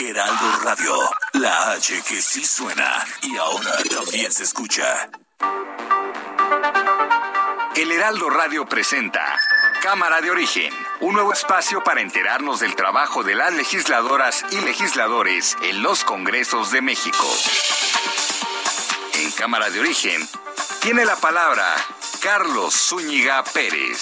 Heraldo Radio, la H que sí suena y ahora también se escucha. El Heraldo Radio presenta Cámara de Origen, un nuevo espacio para enterarnos del trabajo de las legisladoras y legisladores en los Congresos de México. En Cámara de Origen tiene la palabra Carlos Zúñiga Pérez.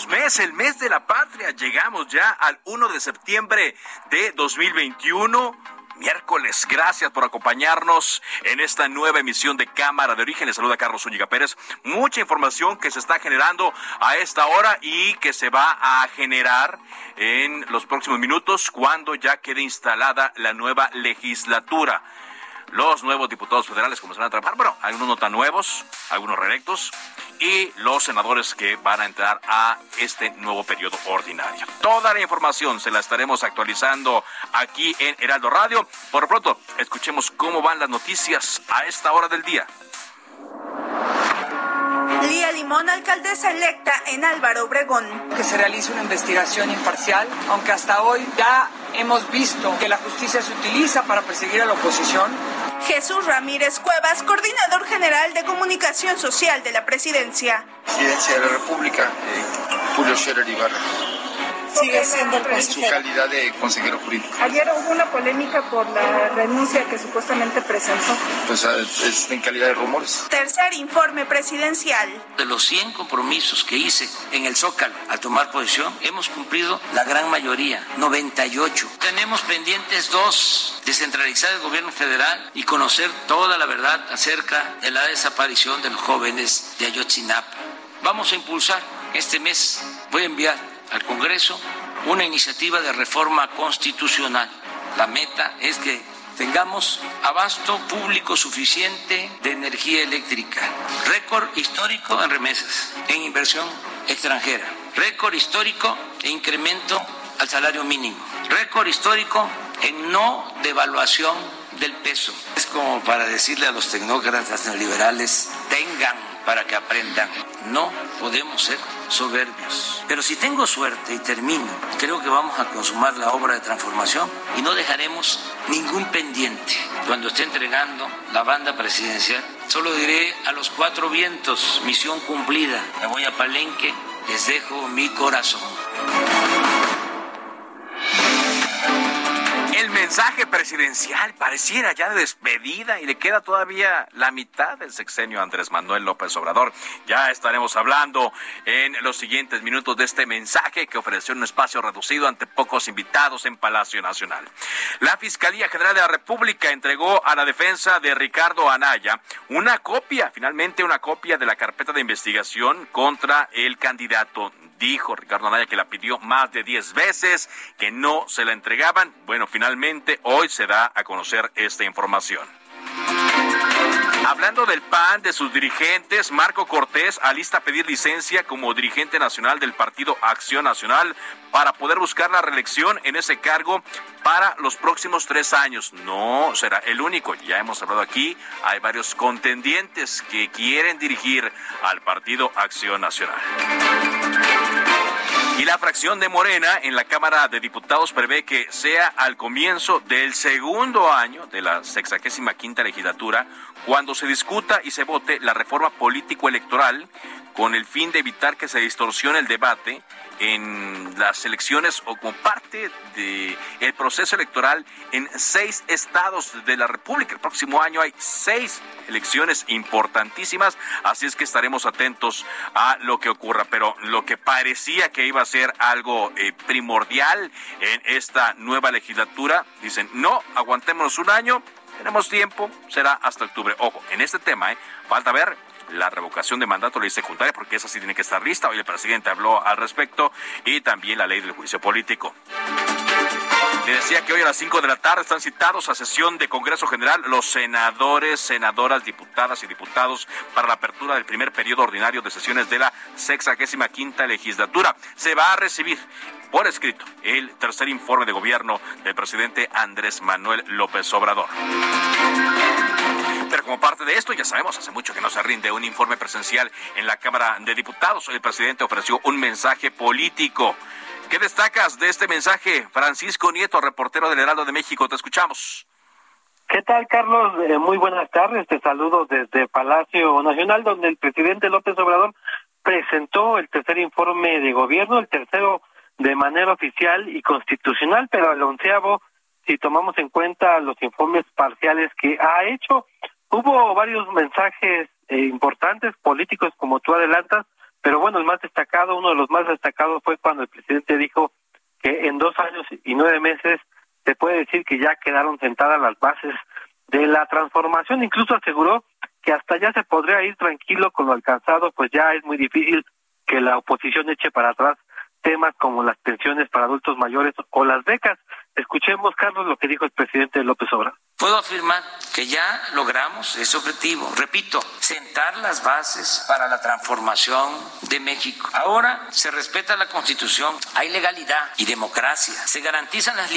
Arrancamos mes, el mes de la patria. Llegamos ya al 1 de septiembre de 2021 miércoles. Gracias por acompañarnos en esta nueva emisión de Cámara de Origen. Les saluda Carlos Zúñiga Pérez. Mucha información que se está generando a esta hora y que se va a generar en los próximos minutos cuando ya quede instalada la nueva legislatura los nuevos diputados federales comenzarán a trabajar. Bueno, algunos no tan nuevos, algunos reelectos, y los senadores que van a entrar a este nuevo periodo ordinario. Toda la información se la estaremos actualizando aquí en Heraldo Radio. Por lo pronto, escuchemos cómo van las noticias a esta hora del día. Lía Limón, alcaldesa electa en Álvaro Obregón. Que se realice una investigación imparcial, aunque hasta hoy ya hemos visto que la justicia se utiliza para perseguir a la oposición. Jesús Ramírez Cuevas, coordinador general de comunicación social de la presidencia. Presidencia de la República, eh, Julio Scherer Ibarra. Sigue siendo el En su calidad de consejero jurídico. Ayer hubo una polémica por la renuncia que supuestamente presentó. Pues ah, es en calidad de rumores. Tercer informe presidencial. De los 100 compromisos que hice en el Zócalo al tomar posesión, hemos cumplido la gran mayoría, 98. Tenemos pendientes dos, descentralizar el gobierno federal y conocer toda la verdad acerca de la desaparición de los jóvenes de Ayotzinapa. Vamos a impulsar este mes, voy a enviar al Congreso una iniciativa de reforma constitucional. La meta es que tengamos abasto público suficiente de energía eléctrica, récord histórico en remesas, en inversión extranjera, récord histórico e incremento al salario mínimo, récord histórico en no devaluación del peso. Es como para decirle a los tecnócratas neoliberales, tengan para que aprendan, no podemos ser soberbios. Pero si tengo suerte y termino, creo que vamos a consumar la obra de transformación y no dejaremos ningún pendiente. Cuando esté entregando la banda presidencial, solo diré a los cuatro vientos, misión cumplida. Me voy a Palenque, les dejo mi corazón. Mensaje presidencial pareciera ya de despedida y le queda todavía la mitad del sexenio Andrés Manuel López Obrador. Ya estaremos hablando en los siguientes minutos de este mensaje que ofreció un espacio reducido ante pocos invitados en Palacio Nacional. La Fiscalía General de la República entregó a la defensa de Ricardo Anaya una copia, finalmente una copia de la carpeta de investigación contra el candidato dijo Ricardo Anaya que la pidió más de 10 veces, que no se la entregaban. Bueno, finalmente hoy se da a conocer esta información. Hablando del PAN, de sus dirigentes, Marco Cortés alista pedir licencia como dirigente nacional del Partido Acción Nacional para poder buscar la reelección en ese cargo para los próximos tres años. No será el único, ya hemos hablado aquí, hay varios contendientes que quieren dirigir al Partido Acción Nacional. Y la fracción de Morena en la Cámara de Diputados prevé que sea al comienzo del segundo año de la sexagésima quinta legislatura cuando se discuta y se vote la reforma político-electoral con el fin de evitar que se distorsione el debate en las elecciones o como parte del el proceso electoral en seis estados de la República. El próximo año hay seis elecciones importantísimas, así es que estaremos atentos a lo que ocurra. Pero lo que parecía que iba a ser algo eh, primordial en esta nueva legislatura, dicen, no, aguantémonos un año, tenemos tiempo, será hasta octubre. Ojo, en este tema, ¿eh? falta ver la revocación de mandato, ley secundaria, porque esa sí tiene que estar lista. Hoy el presidente habló al respecto y también la ley del juicio político. Le decía que hoy a las 5 de la tarde están citados a sesión de Congreso General los senadores, senadoras, diputadas y diputados para la apertura del primer periodo ordinario de sesiones de la sexagésima quinta legislatura. Se va a recibir por escrito el tercer informe de gobierno del presidente Andrés Manuel López Obrador. Pero como parte de esto, ya sabemos, hace mucho que no se rinde un informe presencial en la Cámara de Diputados. El presidente ofreció un mensaje político. ¿Qué destacas de este mensaje, Francisco Nieto, reportero del Heraldo de México? Te escuchamos. ¿Qué tal, Carlos? Eh, muy buenas tardes. Te saludo desde Palacio Nacional, donde el presidente López Obrador presentó el tercer informe de gobierno, el tercero de manera oficial y constitucional, pero el onceavo, si tomamos en cuenta los informes parciales que ha hecho, hubo varios mensajes eh, importantes políticos, como tú adelantas, pero bueno, el más destacado, uno de los más destacados fue cuando el presidente dijo que en dos años y nueve meses se puede decir que ya quedaron sentadas las bases de la transformación. Incluso aseguró que hasta ya se podría ir tranquilo con lo alcanzado, pues ya es muy difícil que la oposición eche para atrás temas como las pensiones para adultos mayores o las becas. Escuchemos, Carlos, lo que dijo el presidente López Obrador. Puedo afirmar que ya logramos ese objetivo. Repito, sentar las bases para la transformación de México. Ahora se respeta la Constitución, hay legalidad y democracia. Se garantizan las,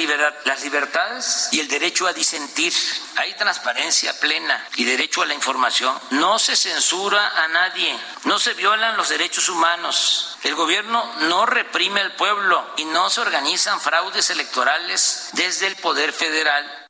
las libertades y el derecho a disentir. Hay transparencia plena y derecho a la información. No se censura a nadie. No se violan los derechos humanos. El gobierno no reprime al pueblo y no se organizan fraudes electorales desde el Poder Federal.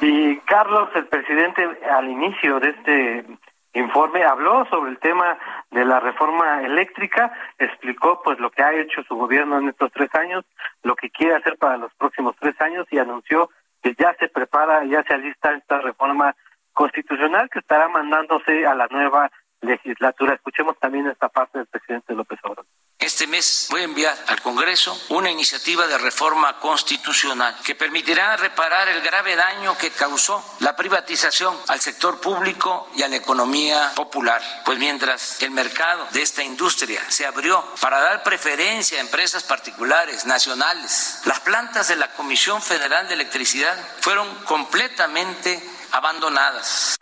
Y Carlos, el presidente, al inicio de este informe habló sobre el tema de la reforma eléctrica, explicó pues lo que ha hecho su gobierno en estos tres años, lo que quiere hacer para los próximos tres años y anunció que ya se prepara, ya se alista esta reforma constitucional que estará mandándose a la nueva legislatura. Escuchemos también esta parte del presidente López Obrador. Este mes voy a enviar al Congreso una iniciativa de reforma constitucional que permitirá reparar el grave daño que causó la privatización al sector público y a la economía popular. Pues mientras el mercado de esta industria se abrió para dar preferencia a empresas particulares, nacionales, las plantas de la Comisión Federal de Electricidad fueron completamente abandonadas.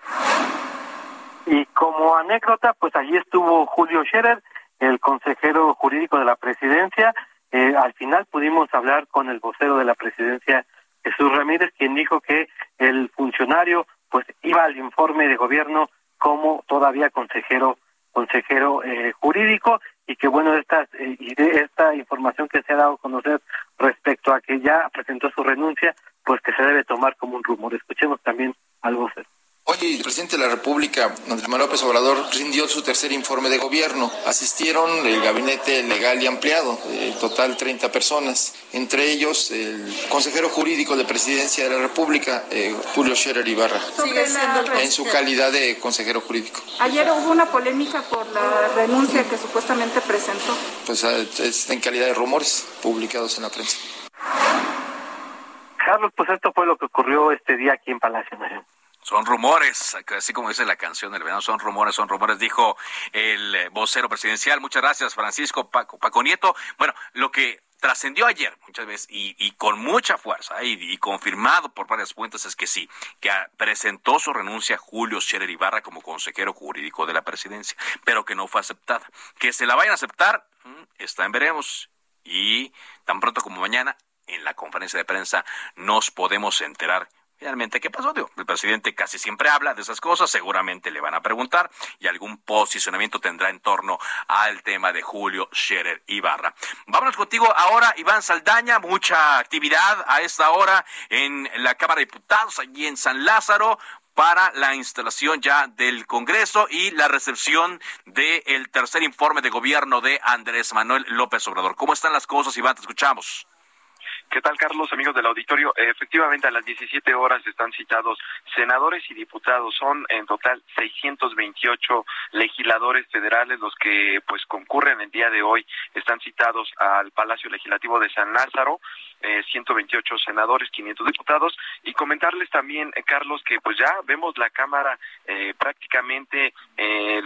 Y como anécdota, pues allí estuvo Julio Scherer, el consejero jurídico de la presidencia. Eh, al final pudimos hablar con el vocero de la presidencia, Jesús Ramírez, quien dijo que el funcionario pues iba al informe de gobierno como todavía consejero consejero eh, jurídico y que bueno esta eh, esta información que se ha dado a conocer respecto a que ya presentó su renuncia pues que se debe tomar como un rumor escuchemos también al vocero Hoy el presidente de la República, Andrés Manuel López Obrador, rindió su tercer informe de gobierno. Asistieron el gabinete legal y ampliado, en total 30 personas, entre ellos el consejero jurídico de presidencia de la República, eh, Julio Scherer Ibarra, en su calidad de consejero jurídico. Ayer hubo una polémica por la renuncia que supuestamente presentó. Pues ah, es en calidad de rumores publicados en la prensa. Carlos, pues esto fue lo que ocurrió este día aquí en Palacio Nacional. Son rumores, así como dice la canción del verano, son rumores, son rumores, dijo el eh, vocero presidencial. Muchas gracias, Francisco Paco, Paco Nieto. Bueno, lo que trascendió ayer muchas veces y, con mucha fuerza y, confirmado por varias fuentes es que sí, que presentó su renuncia Julio Scherer Ibarra como consejero jurídico de la presidencia, pero que no fue aceptada. Que se la vayan a aceptar, mm, está en veremos. Y tan pronto como mañana, en la conferencia de prensa, nos podemos enterar Finalmente, ¿qué pasó? el presidente casi siempre habla de esas cosas, seguramente le van a preguntar y algún posicionamiento tendrá en torno al tema de Julio Scherer Ibarra. Vámonos contigo ahora, Iván Saldaña, mucha actividad a esta hora en la Cámara de Diputados, allí en San Lázaro, para la instalación ya del Congreso y la recepción del tercer informe de gobierno de Andrés Manuel López Obrador. ¿Cómo están las cosas, Iván? Te escuchamos. ¿Qué tal, Carlos, amigos del auditorio? Efectivamente, a las 17 horas están citados senadores y diputados. Son en total 628 legisladores federales los que pues concurren el día de hoy. Están citados al Palacio Legislativo de San Lázaro. 128 senadores, 500 diputados y comentarles también, eh, Carlos, que pues ya vemos la Cámara eh, prácticamente eh,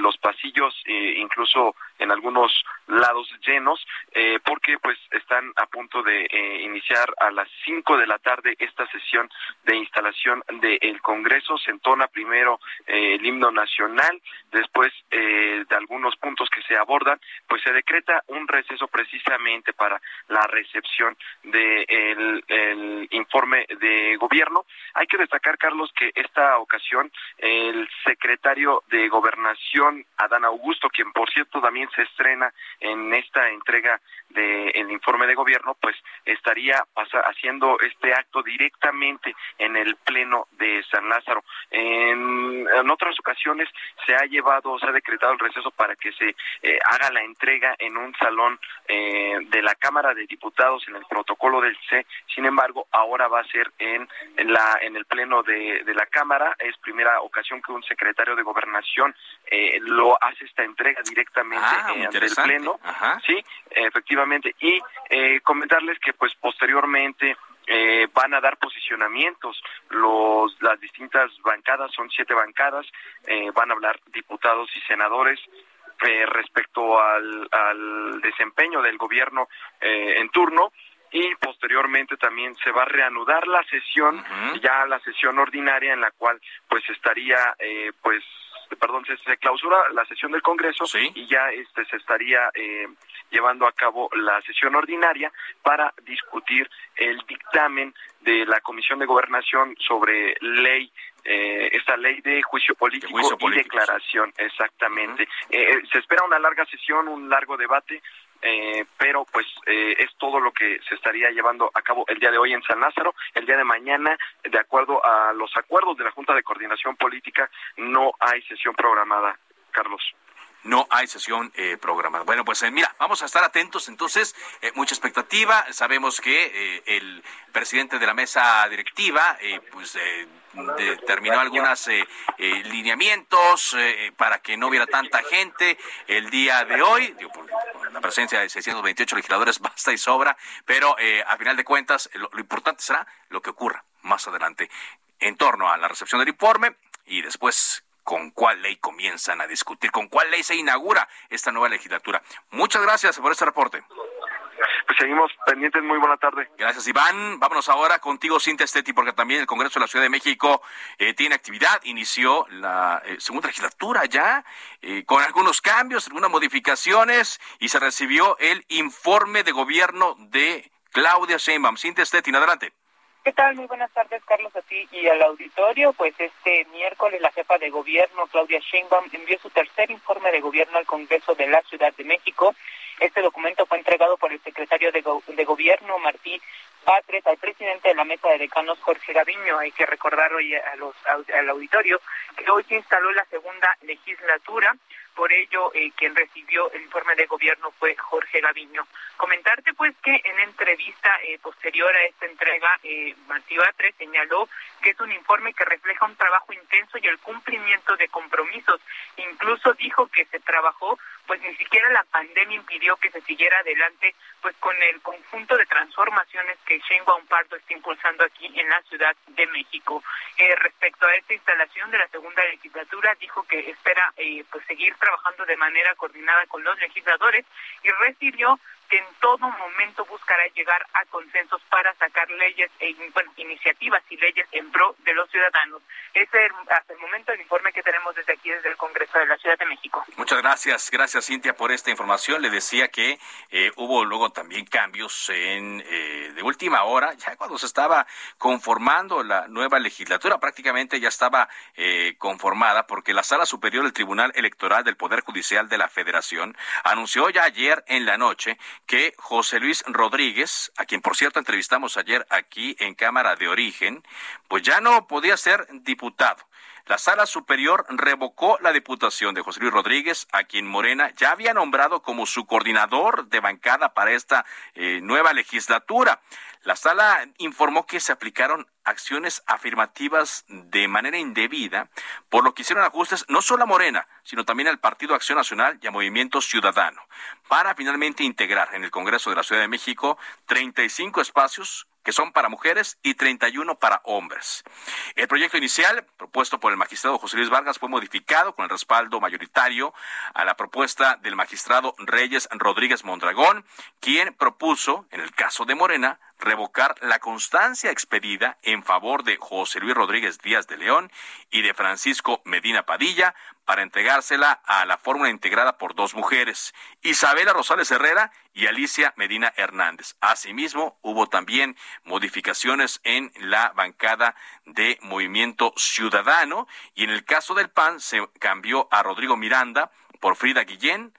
eh, incluso en algunos lados llenos, eh, porque pues están a punto de eh, iniciar a las 5 de la tarde esta sesión de instalación del Congreso. Se entona primero el himno nacional, después de algunos puntos que se abordan, pues se decreta un receso precisamente para la recepción del el informe de gobierno. Hay que destacar, Carlos, que esta ocasión el secretario de Gobernación, Adán Augusto, quien por cierto también se estrena en esta entrega del informe de gobierno, pues estaría haciendo este acto directamente en el Pleno de San Lázaro. En, otras ocasiones se ha llevado, se ha decretado el receso para que se eh, haga la entrega en un salón eh, de la Cámara de Diputados en el protocolo del Sin embargo, ahora va a ser en, la en el Pleno de, la Cámara. Es primera ocasión que un secretario de Gobernación eh, lo hace esta entrega directamente ah, en el Pleno. Sí, efectivamente. Y eh, comentarles que pues posteriormente eh, van a dar posicionamientos. Los las distintas bancadas son siete bancadas eh, van a hablar diputados y senadores respecto al, al, desempeño del gobierno en turno y posteriormente también se va a reanudar la sesión ya la sesión ordinaria en la cual pues estaría pues perdón, se, clausura la sesión del Congreso y ya este se estaría eh, llevando a cabo la sesión ordinaria para discutir el dictamen de la Comisión de Gobernación sobre ley eh, esta ley de juicio político, y declaración, exactamente. Eh, se espera una larga sesión, un largo debate, eh, pero pues eh, es todo lo que se estaría llevando a cabo el día de hoy en San Lázaro. El día de mañana, de acuerdo a los acuerdos de la Junta de Coordinación Política, no hay sesión programada, Carlos no hay sesión eh, programada. Bueno, pues eh, mira, vamos a estar atentos entonces, eh, mucha expectativa. Sabemos que el presidente de la mesa directiva, pues determinó algunos lineamientos para que no hubiera tanta gente el día de hoy. la presencia de 628 legisladores basta y sobra, pero a final de cuentas lo importante será lo que ocurra más adelante en torno a la recepción del informe y después con cuál ley comienzan a discutir, con cuál ley se inaugura esta nueva legislatura. Muchas gracias por este reporte. Pues seguimos pendientes. Muy buena tarde. Gracias, Iván. Vámonos ahora contigo, Cintia Esteti, porque también el Congreso de la Ciudad de México eh, tiene actividad. Inició la eh, segunda legislatura ya, eh, con algunos cambios, algunas modificaciones, y se recibió el informe de gobierno de Claudia Sheinbaum. Cintia Stettin, adelante. ¿Qué tal? Muy buenas tardes, Carlos, a ti y al auditorio. Pues este miércoles la jefa de gobierno, Claudia Sheinbaum, envió su tercer informe de gobierno al Congreso de la Ciudad de México. Este documento fue entregado por el secretario de, de Gobierno, Martí Patres, al presidente de la mesa de decanos, Jorge Gaviño. Hay que recordar hoy a los, al auditorio que hoy se instaló la segunda legislatura por ello, eh, quien recibió el informe de gobierno fue Jorge Gaviño. Comentarte, pues, que en entrevista eh, posterior a esta entrega, eh, Martí Batres señaló que es un informe que refleja un trabajo intenso y el cumplimiento de compromisos. Incluso dijo que se trabajó, pues ni siquiera la pandemia impidió que se siguiera adelante, pues con el conjunto de transformaciones que Sheinbaum Pardo está impulsando aquí en la Ciudad de México. Eh, respecto a esta instalación de la segunda legislatura, dijo que espera pues seguir trabajando de manera coordinada con los legisladores y refirió que en todo momento buscará llegar a consensos para sacar leyes e iniciativas y leyes en pro de los ciudadanos. Ese es hasta el momento el informe que tenemos desde aquí, desde el Congreso de la Ciudad de México. Muchas gracias, gracias Cintia por esta información. Le decía que eh, hubo luego también cambios en eh, de última hora, ya cuando se estaba conformando la nueva legislatura, prácticamente ya estaba eh, conformada porque la Sala Superior del Tribunal Electoral del Poder Judicial de la Federación anunció ya ayer en la noche que José Luis Rodríguez, a quien por cierto entrevistamos ayer aquí en Cámara de Origen, pues ya no podía ser diputado. La Sala Superior revocó la diputación de José Luis Rodríguez, a quien Morena ya había nombrado como su coordinador de bancada para esta eh, nueva legislatura. La sala informó que se aplicaron acciones afirmativas de manera indebida, por lo que hicieron ajustes no solo a Morena, sino también al Partido Acción Nacional y a Movimiento Ciudadano, para finalmente integrar en el Congreso de la Ciudad de México 35 espacios que son para mujeres, y 31 para hombres. El proyecto inicial, propuesto por el magistrado José Luis Vargas, fue modificado con el respaldo mayoritario a la propuesta del magistrado Reyes Rodríguez Mondragón, quien propuso, en el caso de Morena, revocar la constancia expedida en favor de José Luis Rodríguez Díaz de León y de Francisco Medina Padilla para entregársela a la fórmula integrada por dos mujeres, Isabela Rosales Herrera y Alicia Medina Hernández. Asimismo, hubo también modificaciones en la bancada de Movimiento Ciudadano y en el caso del PAN se cambió a Rodrigo Miranda por Frida Guillén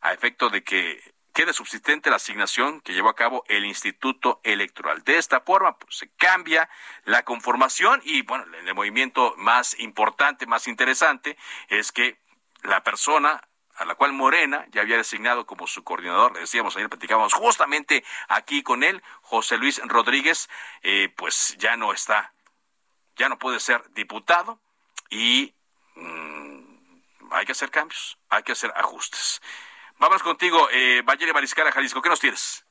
a efecto de que quede subsistente la asignación que llevó a cabo el Instituto Electoral. De esta forma, pues, se cambia la conformación y, bueno, el movimiento más importante, más interesante, es que la persona a la cual Morena ya había designado como su coordinador, le decíamos ayer, platicábamos justamente aquí con él, José Luis Rodríguez, eh, pues ya no está, ya no puede ser diputado y mm, hay que hacer cambios, hay que hacer ajustes. Vamos contigo, eh, Valle Mariscal, Jalisco. ¿Qué nos tienes?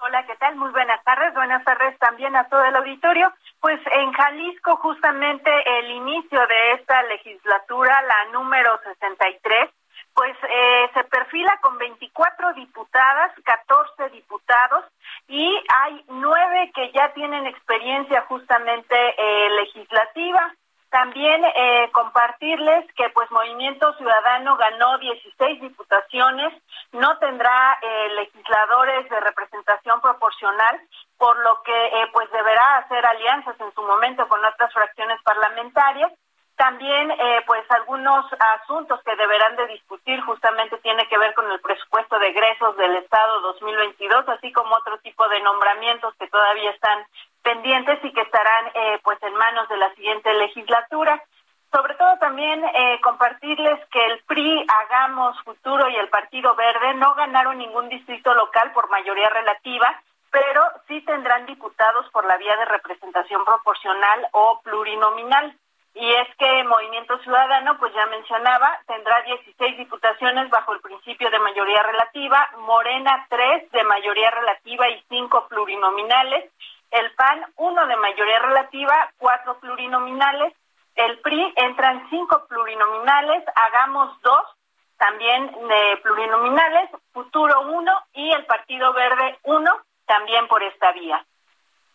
Hola, ¿qué tal? Muy buenas tardes. Buenas tardes también a todo el auditorio. Pues en Jalisco, justamente el inicio de esta legislatura, la número 63, pues eh, se perfila con 24 diputadas, 14 diputados y hay nueve que ya tienen experiencia justamente eh, legislativa. También eh, compartirles que pues Movimiento Ciudadano ganó 16 diputaciones, no tendrá eh, legisladores de representación proporcional, por lo que eh, pues deberá hacer alianzas en su momento con otras fracciones parlamentarias. También, eh, pues, algunos asuntos que deberán de discutir justamente tiene que ver con el presupuesto de egresos del Estado 2022, así como otro tipo de nombramientos que todavía están pendientes y que estarán, eh, pues, en manos de la siguiente legislatura. Sobre todo también eh, compartirles que el PRI, Hagamos Futuro y el Partido Verde no ganaron ningún distrito local por mayoría relativa, pero sí tendrán diputados por la vía de representación proporcional o plurinominal y es que Movimiento Ciudadano, pues ya mencionaba, tendrá 16 diputaciones bajo el principio de mayoría relativa, Morena 3 de mayoría relativa y 5 plurinominales, el PAN 1 de mayoría relativa, 4 plurinominales, el PRI entran 5 plurinominales, Hagamos 2 también de plurinominales, Futuro 1 y el Partido Verde 1 también por esta vía.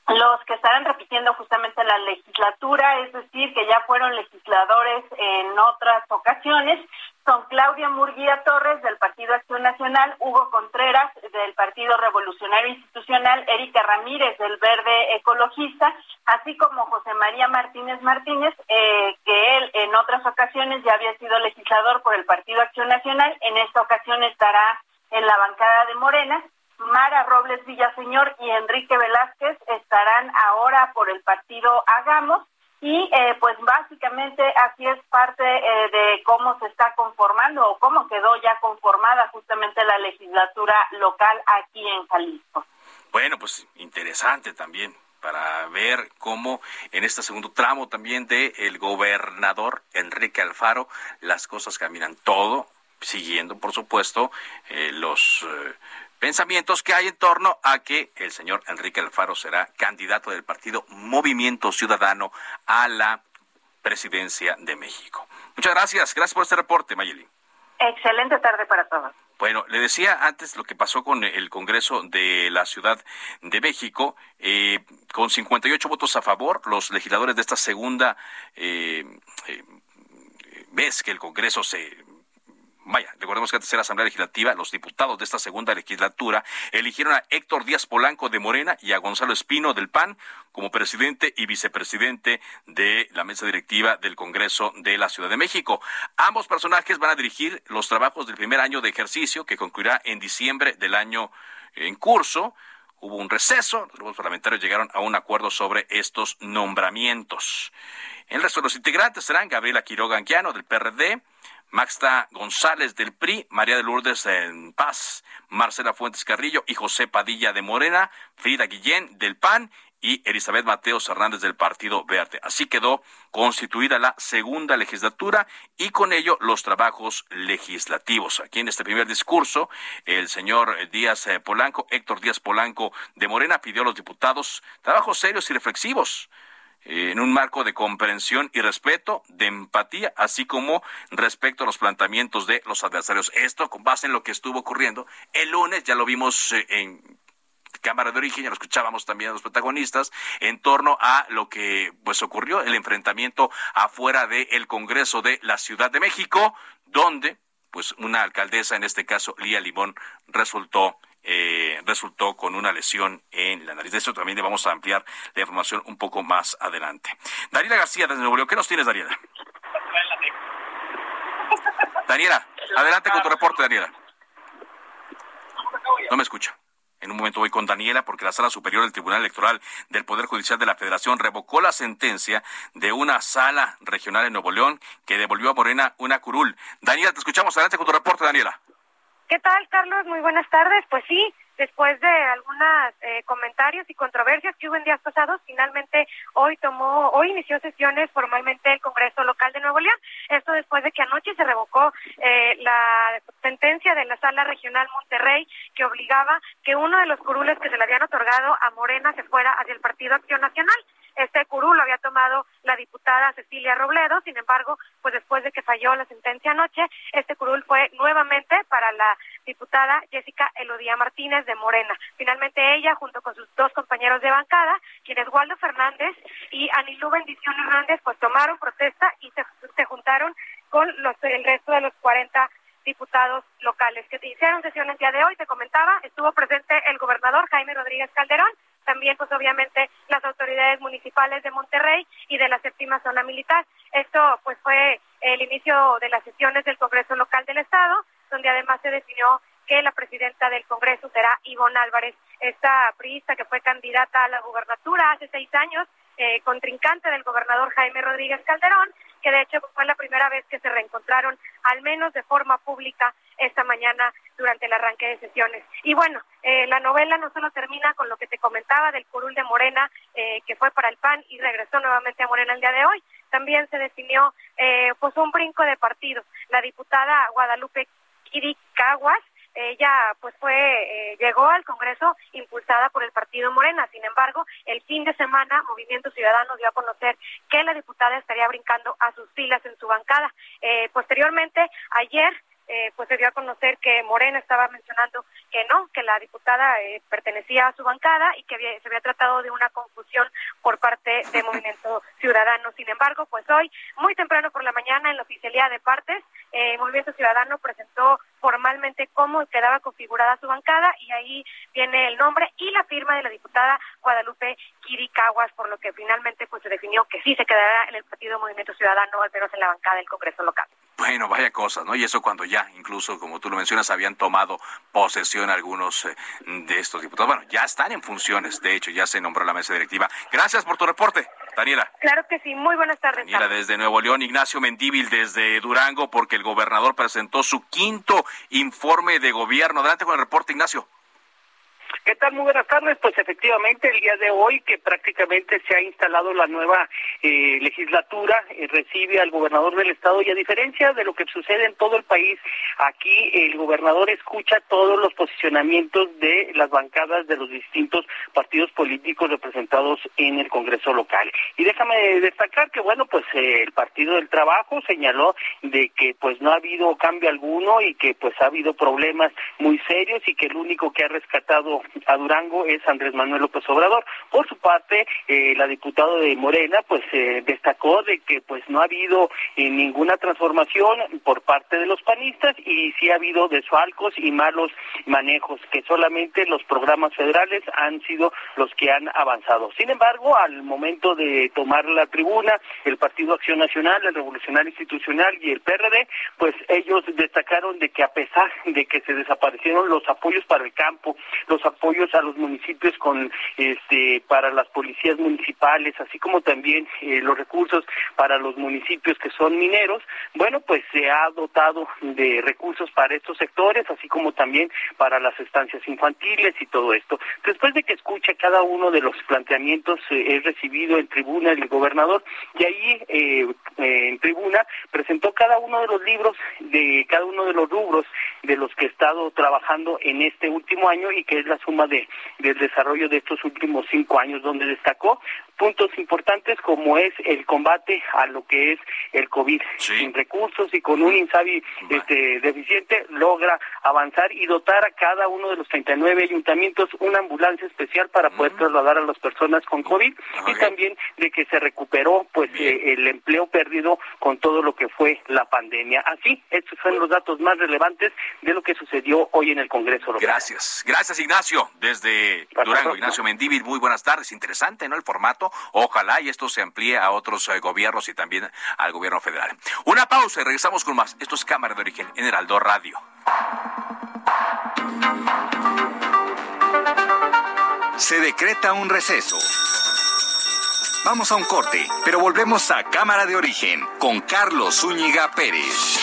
Los que estarán repitiendo justamente la legislatura, es decir, que ya fueron legisladores en otras ocasiones, son Claudia Murguía Torres del Partido Acción Nacional, Hugo Contreras del Partido Revolucionario Institucional, Erika Ramírez del Verde Ecologista, así como José María Martínez Martínez, eh, que él en otras ocasiones ya había sido legislador por el Partido Acción Nacional, en esta ocasión estará en la bancada de Morena, Mara Robles Villaseñor y Enrique Velázquez estarán ahora por el partido Hagamos y eh, pues básicamente así es parte eh, de cómo se está conformando o cómo quedó ya conformada justamente la legislatura local aquí en Jalisco. Bueno, pues interesante también para ver cómo en este segundo tramo también de el gobernador Enrique Alfaro las cosas caminan todo siguiendo por supuesto eh, los pensamientos que hay en torno a que el señor Enrique Alfaro será candidato del partido Movimiento Ciudadano a la presidencia de México. Muchas gracias, gracias por este reporte, Mayeli. Excelente tarde para todos. Bueno, le decía antes lo que pasó con el Congreso de la Ciudad de México. Eh, con 58 votos a favor, los legisladores de esta segunda eh, eh, vez que el Congreso se Vaya, recordemos que antes era Asamblea Legislativa, los diputados de esta segunda legislatura eligieron a Héctor Díaz Polanco de Morena y a Gonzalo Espino del PAN como presidente y vicepresidente de la mesa directiva del Congreso de la Ciudad de México. Ambos personajes van a dirigir los trabajos del primer año de ejercicio que concluirá en diciembre del año en curso hubo un receso, los grupos parlamentarios llegaron a un acuerdo sobre estos nombramientos. El resto de los integrantes serán Gabriela Quiroga Anguiano del PRD, Maxta González del PRI, María de Lourdes en Paz, Marcela Fuentes Carrillo y José Padilla de Morena, Frida Guillén del PAN y Elizabeth Mateos Hernández del Partido Verde. Así quedó constituida la segunda legislatura y con ello los trabajos legislativos. Aquí en este primer discurso, el señor Díaz eh, Polanco, Héctor Díaz Polanco de Morena, pidió a los diputados trabajos serios y reflexivos en un marco de comprensión y respeto, de empatía, así como respecto a los planteamientos de los adversarios. Esto con base en lo que estuvo ocurriendo el lunes, ya lo vimos eh, en Cámara de Origen, ya lo escuchábamos también a los protagonistas, en torno a lo que pues ocurrió, el enfrentamiento afuera del Congreso de la Ciudad de México, donde pues una alcaldesa, en este caso Lía Limón, resultó eh, resultó con una lesión en la nariz. De eso también le vamos a ampliar la información un poco más adelante. Daniela García desde Nuevo León, ¿qué nos tienes, Daniela? Daniela, adelante con tu reporte, Daniela. No me escucha. En un momento voy con Daniela porque la Sala Superior del Tribunal Electoral del Poder Judicial de la Federación revocó la sentencia de una sala regional en Nuevo León que devolvió a Morena una curul. Daniela, te escuchamos. Adelante con tu reporte, Daniela. ¿Qué tal, Carlos? Muy buenas tardes. Pues sí, después de algunos eh, comentarios y controversias que hubo en días pasados, finalmente hoy tomó, hoy inició sesiones formalmente el Congreso Local de Nuevo León. Esto después de que anoche se revocó eh, la sentencia de la Sala Regional Monterrey que obligaba que uno de los curules que se le habían otorgado a Morena se fuera hacia el Partido Acción Nacional. Este curul lo había tomado la diputada Cecilia Robledo, sin embargo, pues después de que falló la sentencia anoche, este curul fue nuevamente para la diputada Jessica Elodía Martínez de Morena. Finalmente ella, junto con sus dos compañeros de bancada, quienes Waldo Fernández y Anilú Bendición Hernández, pues tomaron protesta y se, se juntaron con los, el resto de los 40 diputados locales que hicieron sesión el día de hoy. Te comentaba, estuvo presente el gobernador Jaime Rodríguez Calderón, también pues obviamente las autoridades municipales de Monterrey y de la séptima zona militar. Esto pues fue el inicio de las sesiones del Congreso Local del Estado, donde además se definió que la presidenta del Congreso será Ivonne Álvarez, esta priista que fue candidata a la gubernatura hace seis años, eh, contrincante del gobernador Jaime Rodríguez Calderón, que de hecho fue la primera vez que se reencontraron, al menos de forma pública, esta mañana durante el arranque de sesiones. Y bueno, eh, la novela no solo termina con lo que te comentaba del curul de Morena, eh, que fue para el PAN y regresó nuevamente a Morena el día de hoy, también se definió eh, pues un brinco de partidos. La diputada Guadalupe Quiricaguas ella pues fue eh, llegó al Congreso impulsada por el partido Morena. Sin embargo, el fin de semana Movimiento Ciudadano dio a conocer que la diputada estaría brincando a sus filas en su bancada. Eh, posteriormente, ayer eh, pues se dio a conocer que Morena estaba mencionando que no, que la diputada eh, pertenecía a su bancada y que se había tratado de una confusión por parte de Movimiento Ciudadano. Sin embargo, pues hoy, muy temprano por la mañana, en la oficialía de partes, eh, Movimiento Ciudadano presentó formalmente cómo quedaba configurada su bancada y ahí viene el nombre y la firma de la diputada Guadalupe Quiricaguas, por lo que finalmente pues se definió que sí se quedará en el partido Movimiento Ciudadano, al menos en la bancada del Congreso local. Bueno, vaya cosas, ¿no? Y eso cuando ya, incluso como tú lo mencionas, habían tomado posesión algunos eh, de estos diputados. Bueno, ya están en funciones, de hecho, ya se nombró la mesa directiva. Gracias por tu reporte, Daniela. Claro que sí, muy buenas tardes. Daniela desde Nuevo León, Ignacio Mendíbil desde Durango, porque el gobernador presentó su quinto informe de gobierno. Adelante con el reporte, Ignacio. ¿Qué tal? Muy buenas tardes. Pues efectivamente el día de hoy que prácticamente se ha instalado la nueva eh, legislatura, eh, recibe al gobernador del estado y a diferencia de lo que sucede en todo el país, aquí el gobernador escucha todos los posicionamientos de las bancadas de los distintos partidos políticos representados en el Congreso local. Y déjame destacar que bueno, pues el Partido del Trabajo señaló de que pues no ha habido cambio alguno y que pues ha habido problemas muy serios y que el único que ha rescatado a Durango es Andrés Manuel López Obrador. Por su parte, eh, la diputada de Morena pues eh, destacó de que pues no ha habido eh, ninguna transformación por parte de los panistas y sí ha habido desfalcos y malos manejos, que solamente los programas federales han sido los que han avanzado. Sin embargo, al momento de tomar la tribuna, el Partido Acción Nacional, el Revolucionario Institucional y el PRD, pues ellos destacaron de que a pesar de que se desaparecieron los apoyos para el campo, los a los municipios con este para las policías municipales, así como también eh, los recursos para los municipios que son mineros, bueno, pues se ha dotado de recursos para estos sectores, así como también para las estancias infantiles y todo esto. Después de que escuche cada uno de los planteamientos, eh, he recibido en tribuna el gobernador y ahí eh, en tribuna presentó cada uno de los libros de cada uno de los rubros de los que he estado trabajando en este último año y que es la de del desarrollo de estos últimos cinco años, donde destacó puntos importantes como es el combate a lo que es el COVID. Sin recursos y con un INSABI este, deficiente logra avanzar y dotar a cada uno de los 39 ayuntamientos una ambulancia especial para poder trasladar a las personas con COVID y también de que se recuperó pues eh, el empleo perdido con todo lo que fue la pandemia. Así, estos son los datos más relevantes de lo que sucedió hoy en el Congreso local. Gracias. Gracias, Ignacio. Desde Durango, Ignacio Mendívil, muy buenas tardes. Interesante, ¿no? El formato. Ojalá y esto se amplíe a otros eh, gobiernos y también al gobierno federal. Una pausa y regresamos con más. Esto es Cámara de Origen en Heraldo Radio. Se decreta un receso. Vamos a un corte, pero volvemos a Cámara de Origen con Carlos Zúñiga Pérez.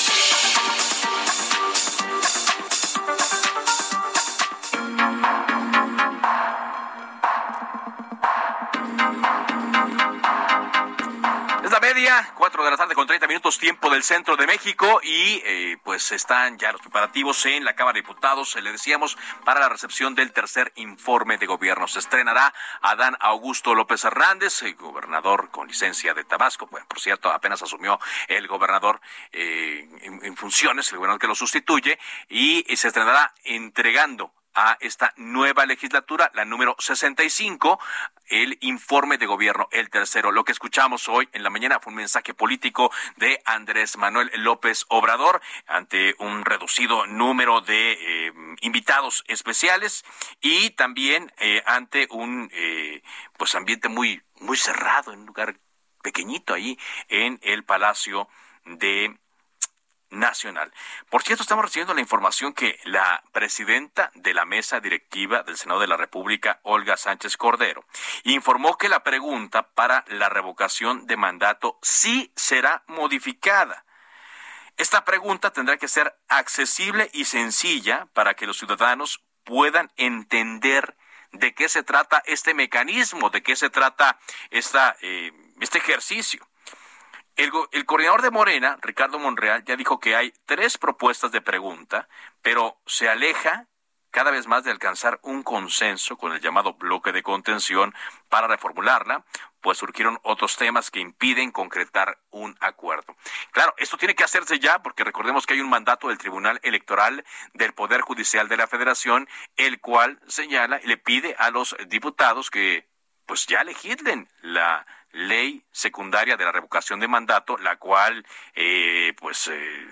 Media, cuatro de la tarde con 30 minutos tiempo del centro de México y eh, pues están ya los preparativos en la Cámara de Diputados, le decíamos, para la recepción del tercer informe de gobierno. Se estrenará Adán Augusto López Hernández, el gobernador con licencia de Tabasco, bueno, por cierto, apenas asumió el gobernador eh, en, funciones, el gobernador que lo sustituye, y se estrenará entregando a esta nueva legislatura, la número 65, el informe de gobierno, el tercero. Lo que escuchamos hoy en la mañana fue un mensaje político de Andrés Manuel López Obrador ante un reducido número de eh, invitados especiales y también eh, ante un eh, pues ambiente muy muy cerrado en un lugar pequeñito ahí en el Palacio de nacional. Por cierto, estamos recibiendo la información que la presidenta de la mesa directiva del Senado de la República, Olga Sánchez Cordero, informó que la pregunta para la revocación de mandato sí será modificada. Esta pregunta tendrá que ser accesible y sencilla para que los ciudadanos puedan entender de qué se trata este mecanismo, de qué se trata esta, eh, este ejercicio. El, coordinador de Morena, Ricardo Monreal, ya dijo que hay tres propuestas de pregunta, pero se aleja cada vez más de alcanzar un consenso con el llamado bloque de contención para reformularla, pues surgieron otros temas que impiden concretar un acuerdo. Claro, esto tiene que hacerse ya porque recordemos que hay un mandato del Tribunal Electoral del Poder Judicial de la Federación, el cual señala y le pide a los diputados que pues ya legislen la ley secundaria de la revocación de mandato, la cual, eh, pues, eh,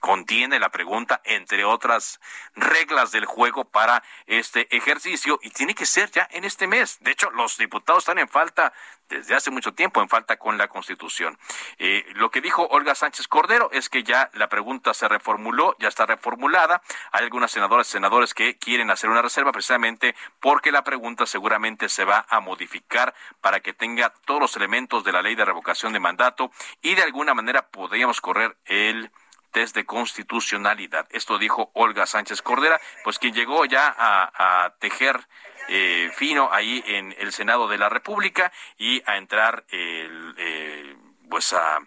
contiene la pregunta, entre otras reglas del juego para este ejercicio, y tiene que ser ya en este mes. De hecho, los diputados están en falta desde hace mucho tiempo, en falta con la Constitución. Eh, lo que dijo Olga Sánchez Cordero es que ya la pregunta se reformuló, ya está reformulada. Hay algunas senadoras y senadores que quieren hacer una reserva precisamente porque la pregunta seguramente se va a modificar para que tenga todos los elementos de la ley de revocación de mandato y de alguna manera podríamos correr el de constitucionalidad. Esto dijo Olga Sánchez Cordera, pues quien llegó ya a, tejer eh, fino ahí en el Senado de la República y a entrar el, eh, pues a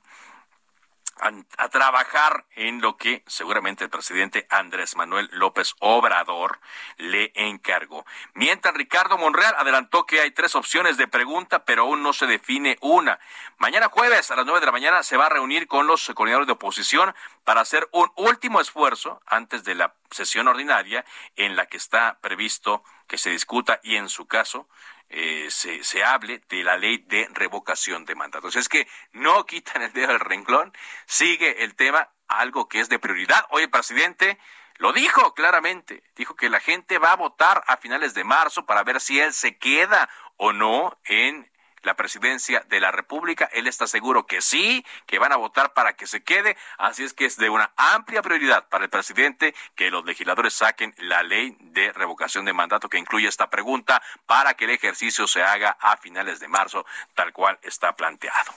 a, trabajar en lo que seguramente el presidente Andrés Manuel López Obrador le encargó. Mientras Ricardo Monreal adelantó que hay tres opciones de pregunta, pero aún no se define una. Mañana jueves a las nueve de la mañana se va a reunir con los coordinadores de oposición para hacer un último esfuerzo antes de la sesión ordinaria en la que está previsto que se discuta y en su caso eh, se, se, hable de la ley de revocación de mandatos. Es que no quitan el dedo del renglón, sigue el tema, algo que es de prioridad. Hoy presidente lo dijo claramente, dijo que la gente va a votar a finales de marzo para ver si él se queda o no en la presidencia de la República. Él está seguro que sí, que van a votar para que se quede. Así es que es de una amplia prioridad para el presidente que los legisladores saquen la ley de revocación de mandato que incluye esta pregunta para que el ejercicio se haga a finales de marzo, tal cual está planteado.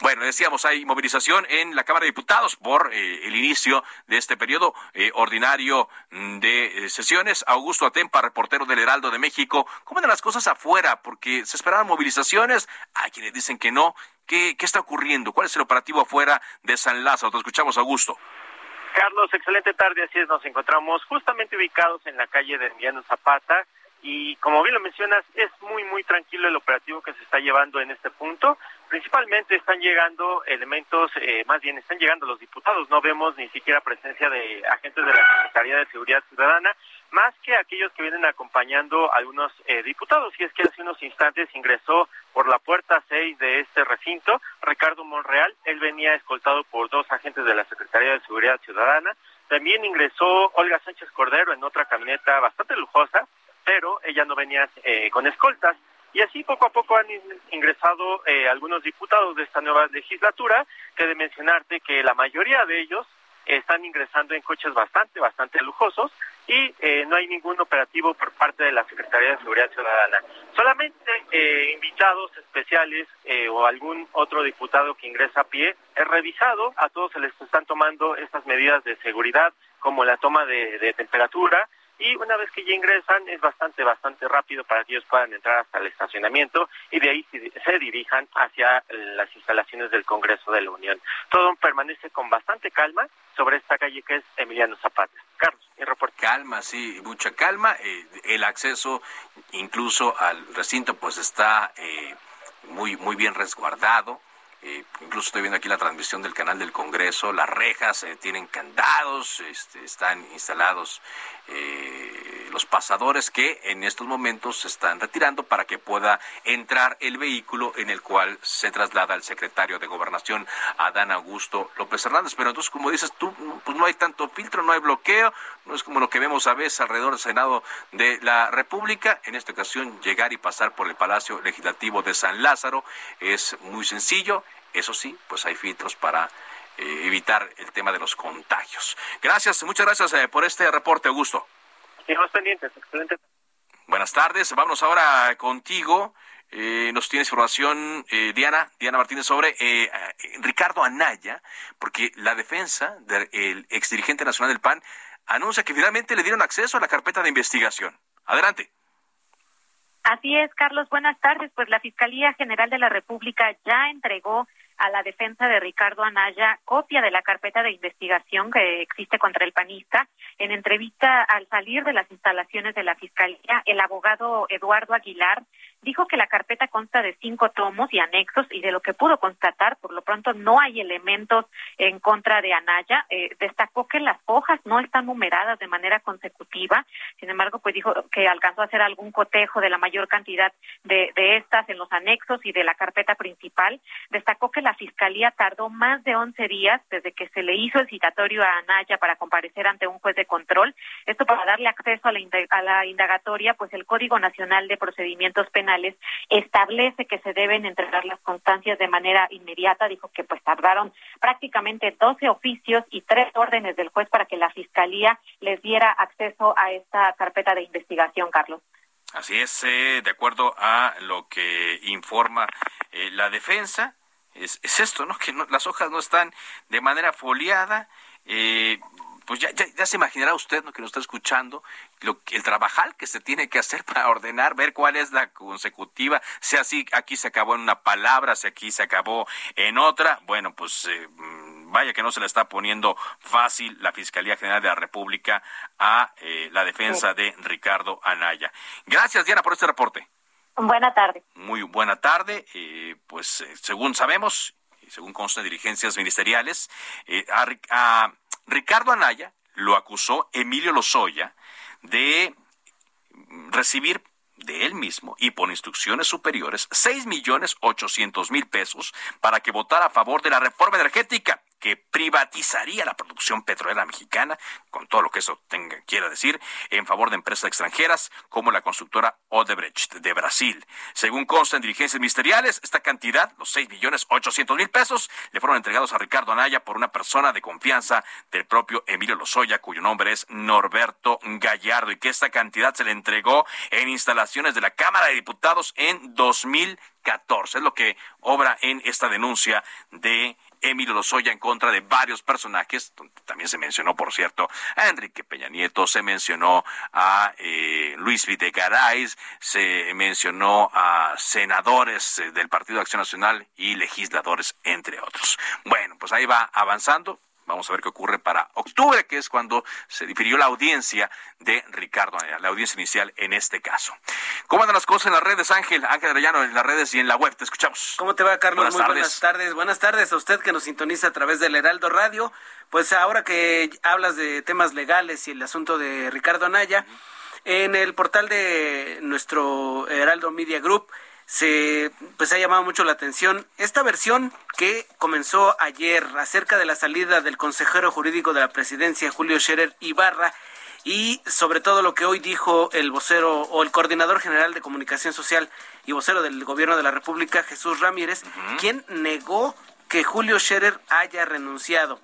Bueno, decíamos, hay movilización en la Cámara de Diputados por eh, el inicio de este periodo eh, ordinario mm, de eh, sesiones. Augusto Atempa, reportero del Heraldo de México. ¿Cómo andan las cosas afuera? Porque se esperaban movilizaciones. Hay quienes dicen que no. ¿Qué, qué está ocurriendo? ¿Cuál es el operativo afuera de San Lázaro? Te escuchamos, Augusto. Carlos, excelente tarde. Así es, nos encontramos justamente ubicados en la calle de Emiliano Zapata y como bien lo mencionas, es muy, muy tranquilo el operativo que se está llevando en este punto. Principalmente están llegando elementos, eh, más bien están llegando los diputados, no vemos ni siquiera presencia de agentes de la Secretaría de Seguridad Ciudadana, más que aquellos que vienen acompañando a algunos eh, diputados. Y es que hace unos instantes ingresó por la puerta 6 de este recinto Ricardo Monreal, él venía escoltado por dos agentes de la Secretaría de Seguridad Ciudadana. También ingresó Olga Sánchez Cordero en otra camioneta bastante lujosa, pero ella no venía eh, con escoltas. Y así poco a poco han ingresado eh, algunos diputados de esta nueva legislatura, que de mencionarte que la mayoría de ellos están ingresando en coches bastante, bastante lujosos y eh, no hay ningún operativo por parte de la Secretaría de Seguridad Ciudadana. Solamente invitados especiales o algún otro diputado que ingresa a pie es revisado, a todos se les están tomando estas medidas de seguridad como la toma de temperatura, y una vez que ya ingresan es bastante, bastante rápido para que ellos puedan entrar hasta el estacionamiento y de ahí se dirijan hacia las instalaciones del Congreso de la Unión. Todo permanece con bastante calma sobre esta calle que es Emiliano Zapata. Carlos, mi reporte. Calma, sí, mucha calma. Eh, el acceso incluso al recinto pues está eh, muy, muy bien resguardado incluso estoy viendo aquí la transmisión del canal del Congreso, las rejas eh, tienen candados, este, están instalados eh, los pasadores que en estos momentos se están retirando para que pueda entrar el vehículo en el cual se traslada el secretario de Gobernación, Adán Augusto López Hernández. Pero entonces, como dices tú, pues no hay tanto filtro, no hay bloqueo, no es como lo que vemos a veces alrededor del Senado de la República. En esta ocasión, llegar y pasar por el Palacio Legislativo de San Lázaro es muy sencillo eso sí, pues hay filtros para eh, evitar el tema de los contagios. Gracias, muchas gracias eh, por este reporte, Augusto. Estamos pendientes, excelente. Buenas tardes, vamos ahora contigo. Eh, nos tiene información Diana, Diana Martínez sobre Ricardo Anaya, porque la defensa del ex dirigente nacional del PAN anuncia que finalmente le dieron acceso a la carpeta de investigación. Adelante. Así es, Carlos. Buenas tardes. Pues la Fiscalía General de la República ya entregó a la defensa de Ricardo Anaya copia de la carpeta de investigación que existe contra el panista. En entrevista al salir de las instalaciones de la Fiscalía, el abogado Eduardo Aguilar dijo que la carpeta consta de cinco tomos y anexos y de lo que pudo constatar, por lo pronto no hay elementos en contra de Anaya. Eh, destacó que las hojas no están numeradas de manera consecutiva. Sin embargo, pues dijo que alcanzó a hacer algún cotejo de la mayor cantidad de, de estas en los anexos y de la carpeta principal. Destacó que la Fiscalía tardó más de 11 días desde que se le hizo el citatorio a Anaya para comparecer ante un juez de control. Esto para darle acceso a la, a la indagatoria, pues el Código Nacional de Procedimientos Penales establece que se deben entregar las constancias de manera inmediata. Dijo que pues tardaron prácticamente 12 oficios y tres órdenes del juez para que la Fiscalía les diera acceso a esta carpeta de investigación, Carlos. Así es, eh, de acuerdo a lo que informa eh, la defensa, es, esto, ¿no? Que las hojas no están de manera foliada. Eh, pues ya, ya, se imaginará usted, ¿no? Que nos está escuchando, lo, el trabajar que se tiene que hacer para ordenar, ver cuál es la consecutiva, si así aquí se acabó en una palabra, si aquí se acabó en otra. Bueno, pues... Eh, vaya que no se le está poniendo fácil la Fiscalía General de la República a eh, la defensa de Ricardo Anaya. Gracias, Diana, por este reporte. Buena tarde. Muy buena tarde. Eh, pues según sabemos, según consta de dirigencias ministeriales, a Ricardo Anaya lo acusó Emilio Lozoya de recibir de él mismo y por instrucciones superiores seis millones ochocientos mil pesos para que votara a favor de la reforma energética que privatizaría la producción petrolera mexicana, con todo lo que eso quiera decir, en favor de empresas extranjeras como la constructora Odebrecht de Brasil. Según consta en dirigencias ministeriales, esta cantidad, los seis millones ochocientos mil pesos, le fueron entregados a Ricardo Anaya por una persona de confianza del propio Emilio Lozoya, cuyo nombre es Norberto Gallardo, y que esta cantidad se le entregó en instalaciones de la Cámara de Diputados en 2014. Es lo que obra en esta denuncia de Emilio Lozoya en contra de varios personajes, también se mencionó, por cierto, a Enrique Peña Nieto, se mencionó a eh, Luis Videgaray, se mencionó a senadores eh, del Partido de Acción Nacional y legisladores, entre otros. Bueno, pues ahí va avanzando. Vamos a ver qué ocurre para octubre, que es cuando se difirió la audiencia de Ricardo Anaya, la audiencia inicial en este caso. ¿Cómo andan las cosas en las redes, Ángel? Ángel Arellano, en las redes y en la web. Te escuchamos. ¿Cómo te va, Carlos? Muy buenas tardes. Buenas tardes a usted que nos sintoniza a través del Heraldo Radio. Pues ahora que hablas de temas legales y el asunto de Ricardo Anaya, en el portal de nuestro Heraldo Media Group, se pues ha llamado mucho la atención esta versión que comenzó ayer acerca de la salida del consejero jurídico de la presidencia Julio Scherer Ibarra y sobre todo lo que hoy dijo el vocero o el coordinador general de comunicación social y vocero del gobierno de la República Jesús Ramírez, quien negó que Julio Scherer haya renunciado.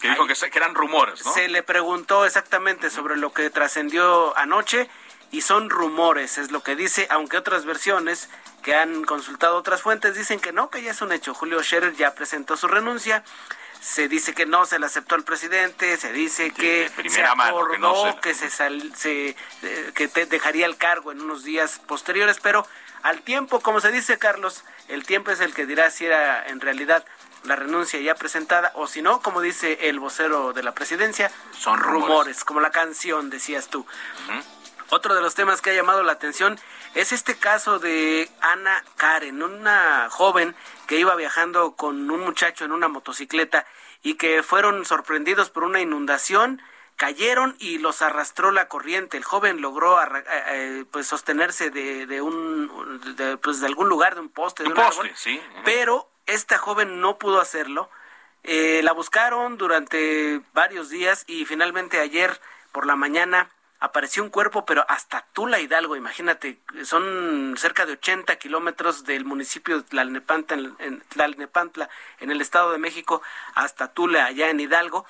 Que dijo que, que eran rumores, ¿no? Se le preguntó exactamente sobre lo que trascendió anoche y son rumores, es lo que dice, aunque otras versiones que han consultado otras fuentes dicen que no, que ya es un hecho. Julio Scherer ya presentó su renuncia. Se dice que no se le aceptó al presidente, se dice que se acordó que, se, se eh, que te dejaría el cargo en unos días posteriores, pero al tiempo, como se dice Carlos, el tiempo es el que dirá si era en realidad la renuncia ya presentada o si no, como dice el vocero de la presidencia, son rumores, como la canción decías tú. Otro de los temas que ha llamado la atención es este caso de Ana Karen, una joven que iba viajando con un muchacho en una motocicleta y que fueron sorprendidos por una inundación cayeron y los arrastró la corriente. El joven logró eh, eh, pues sostenerse de, un pues de algún lugar, de un poste, de un, poste, sí. pero esta joven no pudo hacerlo. Eh, la buscaron durante varios días y finalmente ayer por la mañana apareció un cuerpo, pero hasta Tula Hidalgo, imagínate, son cerca de 80 kilómetros del municipio de Tlalnepantla en, Tlalnepantla, en el Estado de México, hasta Tula, allá en Hidalgo.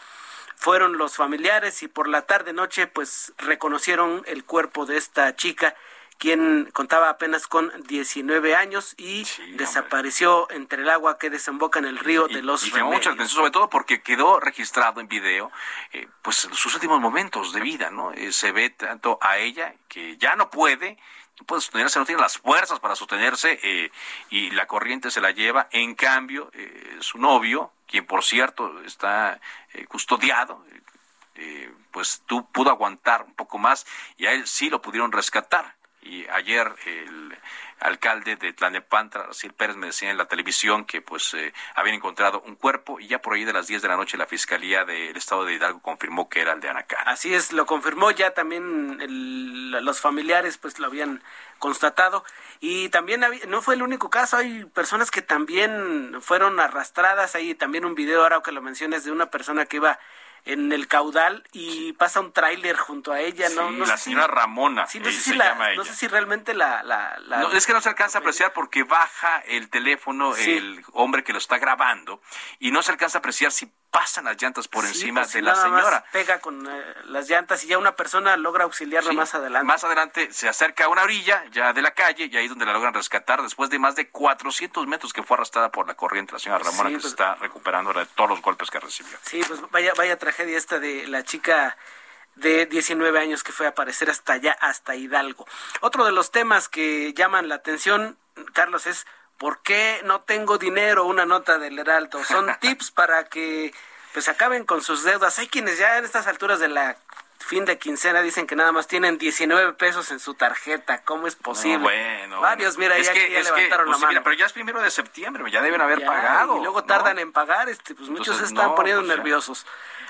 Fueron los familiares y por la tarde noche pues reconocieron el cuerpo de esta chica quien contaba apenas con 19 años y desapareció entre el agua que desemboca en el río de los y, mucha atención, sobre todo porque quedó registrado en video eh, pues sus últimos momentos de vida, ¿no? Eh, se ve tanto a ella que ya no puede no puede sostenerse, no tiene las fuerzas para sostenerse eh, y la corriente se la lleva. En cambio, su novio, quien por cierto está custodiado, pues tú pudo aguantar un poco más y a él sí lo pudieron rescatar y ayer el alcalde de Tlanepantla, Sir Pérez, me decía en la televisión que pues eh, habían encontrado un cuerpo y ya por ahí de las 10 de la noche la Fiscalía del Estado de Hidalgo confirmó que era el de Anacá. Así es, lo confirmó ya también los familiares pues lo habían constatado y también no fue el único caso, hay personas que también fueron arrastradas, hay también un video ahora que lo menciones de una persona que iba en el caudal y pasa un tráiler junto a ella, ¿no? no la señora Ramona. Sí, no, sé si no sé si realmente la... la, No, es que no se alcanza a apreciar porque baja el teléfono el hombre que lo está grabando y no se alcanza a apreciar si pasan las llantas por encima pues de la señora. pega con eh, las llantas y ya una persona logra auxiliarla más adelante. Más adelante se acerca a una orilla ya de la calle y ahí es donde la logran rescatar después de más de 400 metros que fue arrastrada por la corriente. La señora Ramona que se pues está recuperando de todos los golpes que recibió. Sí, pues vaya, vaya tragedia esta de la chica de 19 años que fue a aparecer hasta allá, hasta Hidalgo. Otro de los temas que llaman la atención, Carlos, es ¿por qué no tengo dinero? Una nota del Heraldo. Son tips para que pues acaben con sus deudas. Hay quienes ya en estas alturas de la fin de quincena dicen que nada más tienen 19 pesos en su tarjeta. ¿Cómo es posible? bueno, Varios, mira, ya, que, ya levantaron la pues, mano. mira, pero ya es primero de septiembre, ya deben haber pagado. Y luego tardan en pagar, este, pues muchos se están poniendo pues, nerviosos.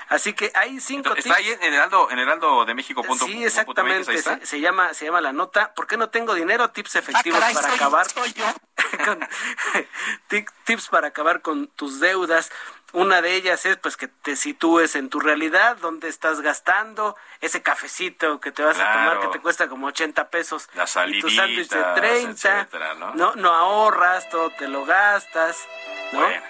Así que hay cinco Está ahí en Heraldo, en Heraldo de México. Sí, exactamente. Se, se, llama, se llama la nota. ¿Por qué no tengo dinero? Tips efectivos Ah, para acabar. con, tips para acabar con tus deudas. Una de ellas es pues que te sitúes en tu realidad, donde estás gastando ese cafecito que te vas a tomar que te cuesta como 80 pesos La y tu sándwich de 30, etcétera, ¿no? ¿no? no ahorras, todo te lo gastas, ¿no? Bueno.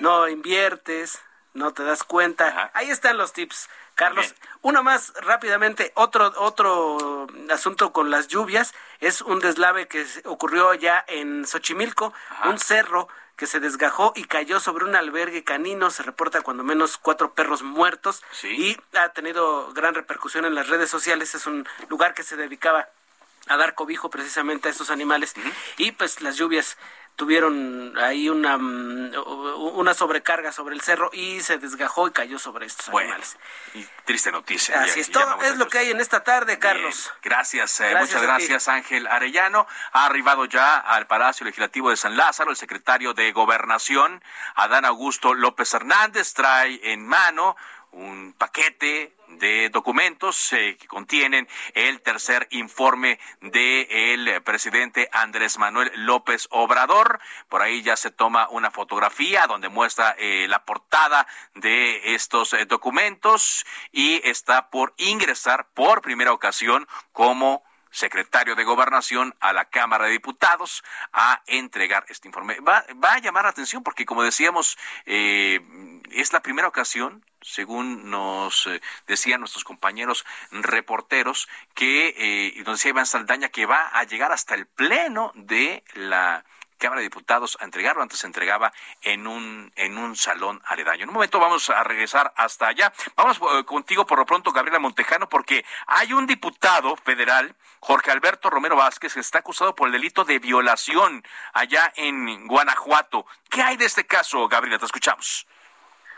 No inviertes, no te das cuenta. Ahí están los tips, Carlos. Uno más rápidamente, otro otro asunto con las lluvias es un deslave que ocurrió ya en Xochimilco, un cerro que se desgajó y cayó sobre un albergue canino. Se reporta cuando menos cuatro perros muertos y ha tenido gran repercusión en las redes sociales. Es un lugar que se dedicaba a dar cobijo precisamente a estos animales y pues las lluvias tuvieron ahí una, una sobrecarga sobre el cerro y se desgajó y cayó sobre estos bueno, animales. Y triste noticia. Así Ya- es, ya todo es lo que hay en esta tarde, Carlos. Gracias, eh, Gracias muchas gracias Ángel Arellano. Ha arribado ya al Palacio Legislativo de San Lázaro el secretario de Gobernación, Adán Augusto López Hernández, trae en mano un paquete de documentos eh, que contienen el tercer informe del presidente Andrés Manuel López Obrador. Por ahí ya se toma una fotografía donde muestra eh, la portada de estos eh, documentos y está por ingresar por primera ocasión como secretario de Gobernación a la Cámara de Diputados a entregar este informe. Va, va a llamar la atención porque, como decíamos, eh, es la primera ocasión, según nos eh, decían nuestros compañeros reporteros, que eh, nos decía Iván Saldaña, que va a llegar hasta el pleno de la Cámara de Diputados a entregarlo. Antes se entregaba en un, en un salón aledaño. En un momento vamos a regresar hasta allá. Vamos eh, contigo por lo pronto, Gabriela Montejano, porque hay un diputado federal, Jorge Alberto Romero Vázquez, que está acusado por el delito de violación allá en Guanajuato. ¿Qué hay de este caso, Gabriela? Te escuchamos.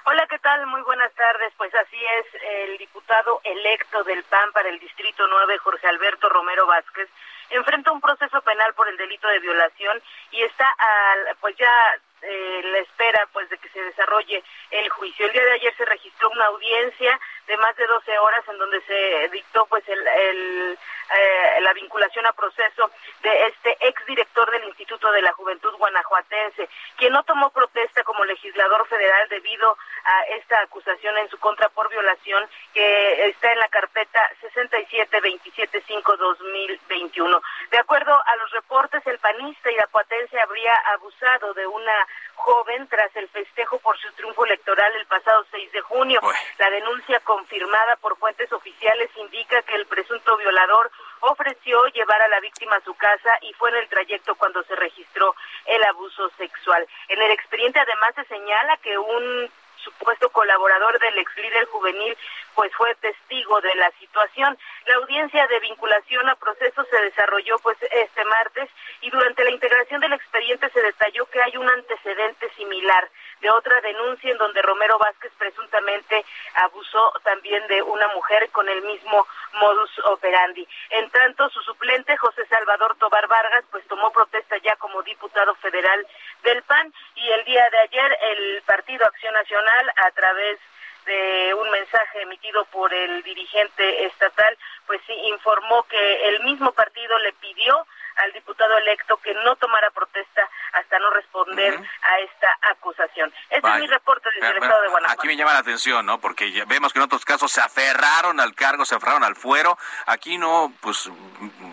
Hola, ¿qué tal? Muy buenas tardes. Pues así es, el diputado electo del PAN para el Distrito 9, Jorge Alberto Romero Vázquez, enfrenta un proceso penal por el delito de violación y está al, pues ya eh, la espera pues de que se desarrolle el juicio. El día de ayer se registró una audiencia de más de 12 horas en donde se dictó pues el, el, eh, la vinculación a proceso de este exdirector del Instituto de la Juventud Guanajuatense, quien no tomó protesta como legislador federal debido a esta acusación en su contra por violación que está en la carpeta 67275-2021. De acuerdo a los reportes, el panista irapuatense habría abusado de una joven tras el festejo por su triunfo electoral el pasado 6 de junio. La denuncia confirmada por fuentes oficiales indica que el presunto violador ofreció llevar a la víctima a su casa y fue en el trayecto cuando se registró el abuso sexual. En el expediente además se señala que un supuesto colaborador del ex líder juvenil pues fue testigo de la situación. La audiencia de vinculación a proceso se desarrolló pues este martes y durante la integración del expediente se detalló que hay un antecedente similar de otra denuncia en donde Romero Vázquez presuntamente abusó también de una mujer con el mismo modus operandi. En tanto, su suplente José Salvador Tobar Vargas pues tomó protesta ya como diputado federal del PAN y el día de ayer el Partido Acción Nacional a través de un mensaje emitido por el dirigente estatal, pues sí informó que el mismo partido le pidió al diputado electo que no tomara protesta hasta no responder a esta acusación. Este es mi reporte desde el Bueno, estado de Guanajuato. Aquí me llama la atención, ¿no? Porque ya vemos que en otros casos se aferraron al cargo, se aferraron al fuero. Aquí no, pues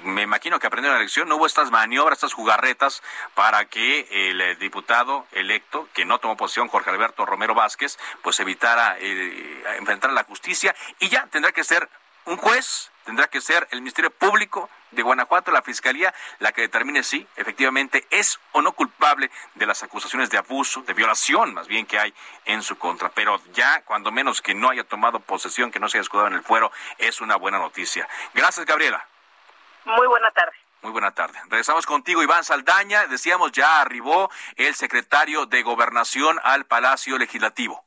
me imagino que aprendieron la lección. No hubo estas maniobras, estas jugarretas para que el eh, diputado electo, que no tomó posición, Jorge Alberto Romero Vázquez, pues evitara eh, enfrentar a la justicia. Y ya tendrá que ser un juez, tendrá que ser el Ministerio Público de Guanajuato, la Fiscalía, la que determine si efectivamente es o no culpable de las acusaciones de abuso, de violación más bien que hay en su contra. Pero ya, cuando menos que no haya tomado posesión, que no se haya escudado en el fuero, es una buena noticia. Gracias, Gabriela. Muy buena tarde. Muy buena tarde. Regresamos contigo, Iván Saldaña. Decíamos, ya arribó el secretario de Gobernación al Palacio Legislativo.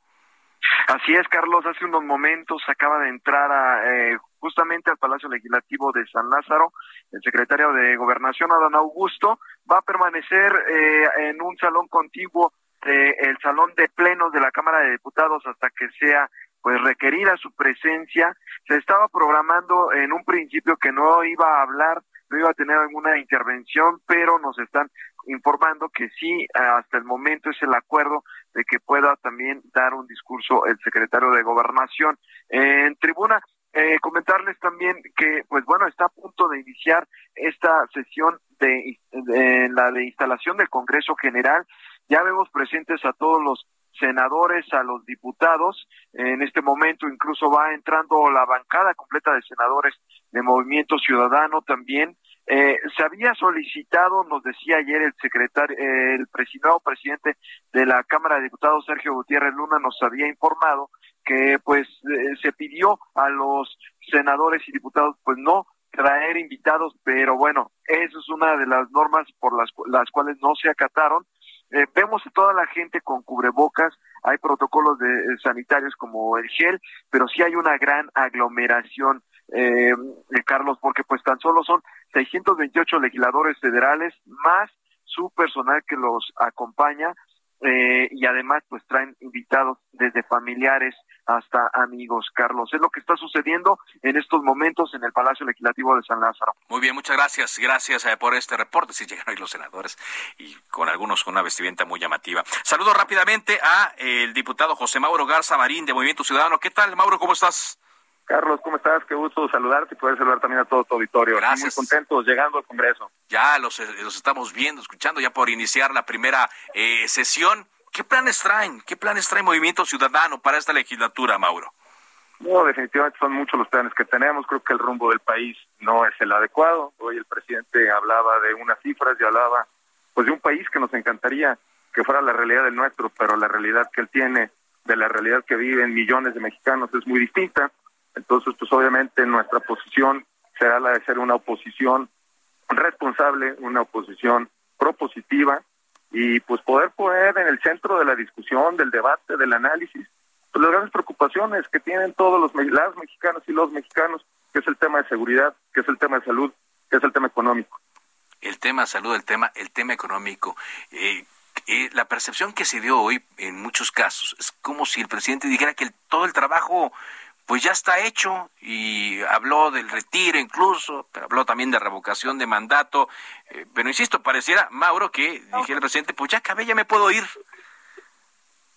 Así es, Carlos. Hace unos momentos acaba de entrar a, eh, justamente al Palacio Legislativo de San Lázaro el secretario de Gobernación, Adán Augusto, va a permanecer eh, en un salón contiguo el salón de plenos de la Cámara de Diputados hasta que sea pues requerida su presencia. Se estaba programando en un principio que no iba a hablar, no iba a tener alguna intervención, pero nos están informando que sí, hasta el momento es el acuerdo de que pueda también dar un discurso el secretario de Gobernación. En tribuna, eh, comentarles también que, pues bueno, está a punto de iniciar esta sesión de, de, la de instalación del Congreso General. Ya vemos presentes a todos los senadores, a los diputados. En este momento incluso va entrando la bancada completa de senadores de Movimiento Ciudadano también. Eh, se había solicitado, nos decía ayer el secretario, el presidente de la Cámara de Diputados, Sergio Gutiérrez Luna, nos había informado que pues eh, se pidió a los senadores y diputados pues no traer invitados, pero bueno, eso es una de las normas por las, las cuales no se acataron. Eh, vemos a toda la gente con cubrebocas, hay protocolos de, eh, sanitarios como el gel, pero sí hay una gran aglomeración, eh, Carlos, porque pues tan solo son 628 legisladores federales más su personal que los acompaña eh, y además pues traen invitados desde familiares hasta amigos, Carlos. Es lo que está sucediendo en estos momentos en el Palacio Legislativo de San Lázaro. Muy bien, muchas gracias. Gracias eh, por este reporte. Sí llegaron ahí los senadores y con algunos con una vestimenta muy llamativa. Saludo rápidamente a el diputado José Mauro Garza Marín de Movimiento Ciudadano. ¿Qué tal, Mauro? ¿Cómo estás? Carlos, ¿cómo estás? Qué gusto saludarte y poder saludar también a todo tu auditorio. Gracias. Muy contentos llegando al Congreso. Ya los, los estamos viendo, escuchando ya por iniciar la primera eh, sesión. ¿Qué planes traen? ¿Qué planes trae Movimiento Ciudadano para esta legislatura, Mauro? No, definitivamente son muchos los planes que tenemos. Creo que el rumbo del país no es el adecuado. Hoy el presidente hablaba de unas cifras y hablaba pues de un país que nos encantaría que fuera la realidad del nuestro, pero la realidad que él tiene de la realidad que viven millones de mexicanos es muy distinta. Entonces, pues obviamente nuestra posición será la de ser una oposición responsable, una oposición propositiva y pues poder poner en el centro de la discusión, del debate, del análisis, pues las grandes preocupaciones que tienen todos los las mexicanos y los mexicanos, que es el tema de seguridad, que es el tema de salud, que es el tema económico. El tema de salud, el tema, el tema económico. Eh, eh, la percepción que se dio hoy en muchos casos es como si el presidente dijera que todo el trabajo pues ya está hecho y habló del retiro incluso, pero habló también de revocación de mandato. Eh, pero insisto, pareciera, Mauro, que dijera el presidente, pues ya acabé, ya me puedo ir.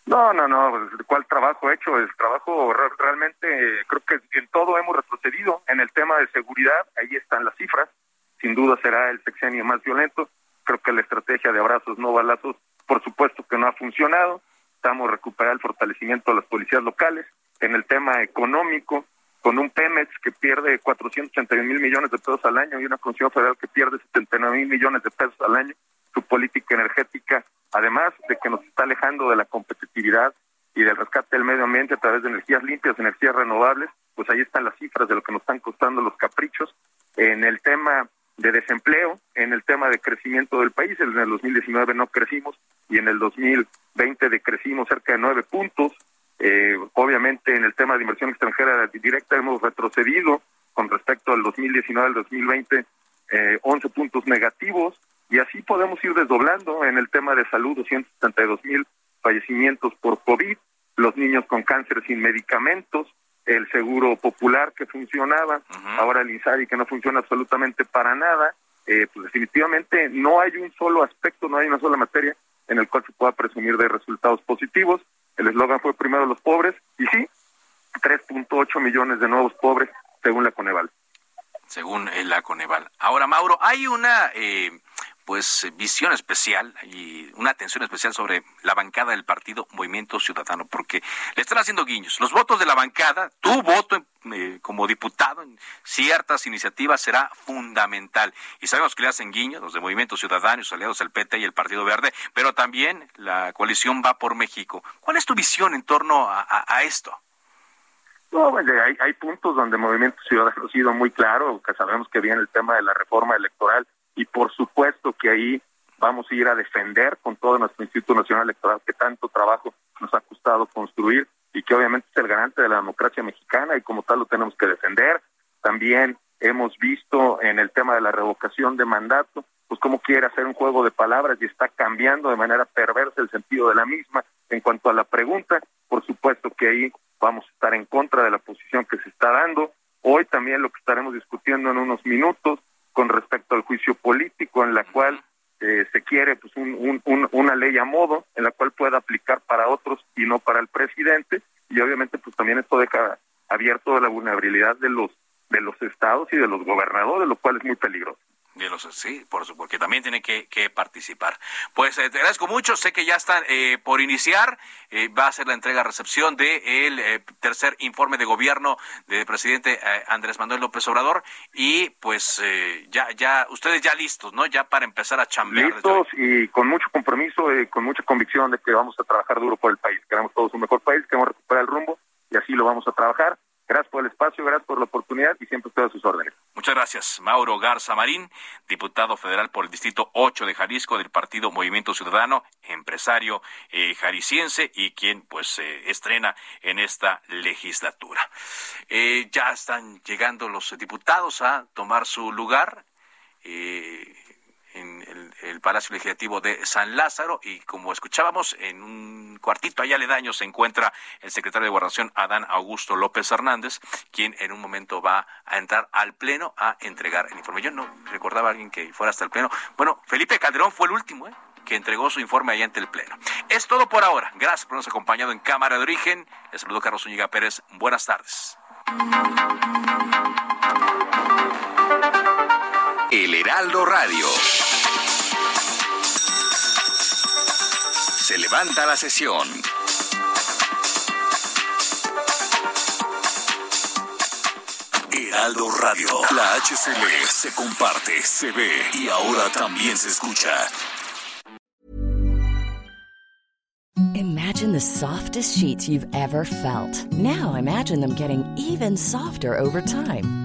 No, no, no, ¿cuál trabajo hecho? El trabajo realmente, creo que en todo hemos retrocedido. En el tema de seguridad, ahí están las cifras. Sin duda será el sexenio más violento. Creo que la estrategia de abrazos, no balazos, por supuesto que no ha funcionado. Estamos recuperando el fortalecimiento de las policías locales en el tema económico, con un Pemex que pierde 481 mil millones de pesos al año y una Comisión Federal que pierde 79 mil millones de pesos al año, su política energética, además de que nos está alejando de la competitividad y del rescate del medio ambiente a través de energías limpias, energías renovables, pues ahí están las cifras de lo que nos están costando los caprichos. En el tema de desempleo, en el tema de crecimiento del país, en el 2019 no crecimos y en el 2020 decrecimos cerca de nueve puntos, eh, obviamente, en el tema de inversión extranjera directa hemos retrocedido con respecto al 2019 al 2020, eh, 11 puntos negativos, y así podemos ir desdoblando en el tema de salud, 272 mil fallecimientos por COVID, los niños con cáncer sin medicamentos, el seguro popular que funcionaba, ahora el INSARI que no funciona absolutamente para nada, eh, pues definitivamente no hay un solo aspecto, no hay una sola materia en el cual se pueda presumir de resultados positivos. El eslogan fue primero los pobres y sí, 3.8 millones de nuevos pobres según la Coneval. Según la Coneval. Ahora, Mauro, hay una eh, pues visión especial y una atención especial sobre la bancada del partido Movimiento Ciudadano, porque le están haciendo guiños. Los votos de la bancada, tu voto eh, como diputado en ciertas iniciativas será fundamental. Y sabemos que le hacen guiños los de Movimiento Ciudadano, los aliados del PT y el Partido Verde, pero también la coalición va por México. ¿Cuál es tu visión en torno a, esto? No, hay, hay puntos donde Movimiento Ciudadano ha sido muy claro, que sabemos que viene el tema de la reforma electoral y por supuesto que ahí vamos a ir a defender con todo nuestro Instituto Nacional Electoral que tanto trabajo nos ha costado construir y que obviamente es el garante de la democracia mexicana y como tal lo tenemos que defender. También hemos visto en el tema de la revocación de mandato, pues cómo quiere hacer un juego de palabras y está cambiando de manera perversa el sentido de la misma. En cuanto a la pregunta, por supuesto que ahí vamos a estar en contra de la posición que se está dando. Hoy también lo que estaremos discutiendo en unos minutos con respecto al juicio político, en la cual eh, se quiere pues un, una ley a modo en la cual pueda aplicar para otros y no para el presidente y obviamente pues también esto deja abierto la vulnerabilidad de los de los estados y de los gobernadores, lo cual es muy peligroso. De los, sí, por supuesto, porque también tiene que, participar. Pues eh, te agradezco mucho, sé que ya están eh, por iniciar, eh, va a ser la entrega-recepción del de tercer informe de gobierno del presidente Andrés Manuel López Obrador y pues ya, ya, ustedes ya listos, ¿no? Ya para empezar a chambear. Listos y con mucho compromiso y con mucha convicción de que vamos a trabajar duro por el país. Queremos todos un mejor país, queremos recuperar el rumbo y así lo vamos a trabajar. Gracias por el espacio, gracias por la oportunidad y siempre estoy a sus órdenes. Muchas gracias. Mauro Garza Marín, diputado federal por el Distrito 8 de Jalisco del Partido Movimiento Ciudadano, empresario eh, jalisciense y quien pues eh, estrena en esta legislatura. Eh, ya están llegando los diputados a tomar su lugar. En el, Palacio Legislativo de San Lázaro y como escuchábamos en un cuartito allá aledaño se encuentra el secretario de Guardación Adán Augusto López Hernández, quien en un momento va a entrar al pleno a entregar el informe. Yo no recordaba a alguien que fuera hasta el pleno. Bueno, Felipe Calderón fue el último, ¿eh? que entregó su informe allá ante el Pleno. Es todo por ahora. Gracias por habernos acompañado en Cámara de Origen. Les saludo Carlos Zúñiga Pérez. Buenas tardes. El Heraldo Radio. Se levanta la sesión. Heraldo Radio. La HCL se comparte, se ve y ahora también se escucha. Imagine the softest sheets you've ever felt. Now imagine them getting even softer over time.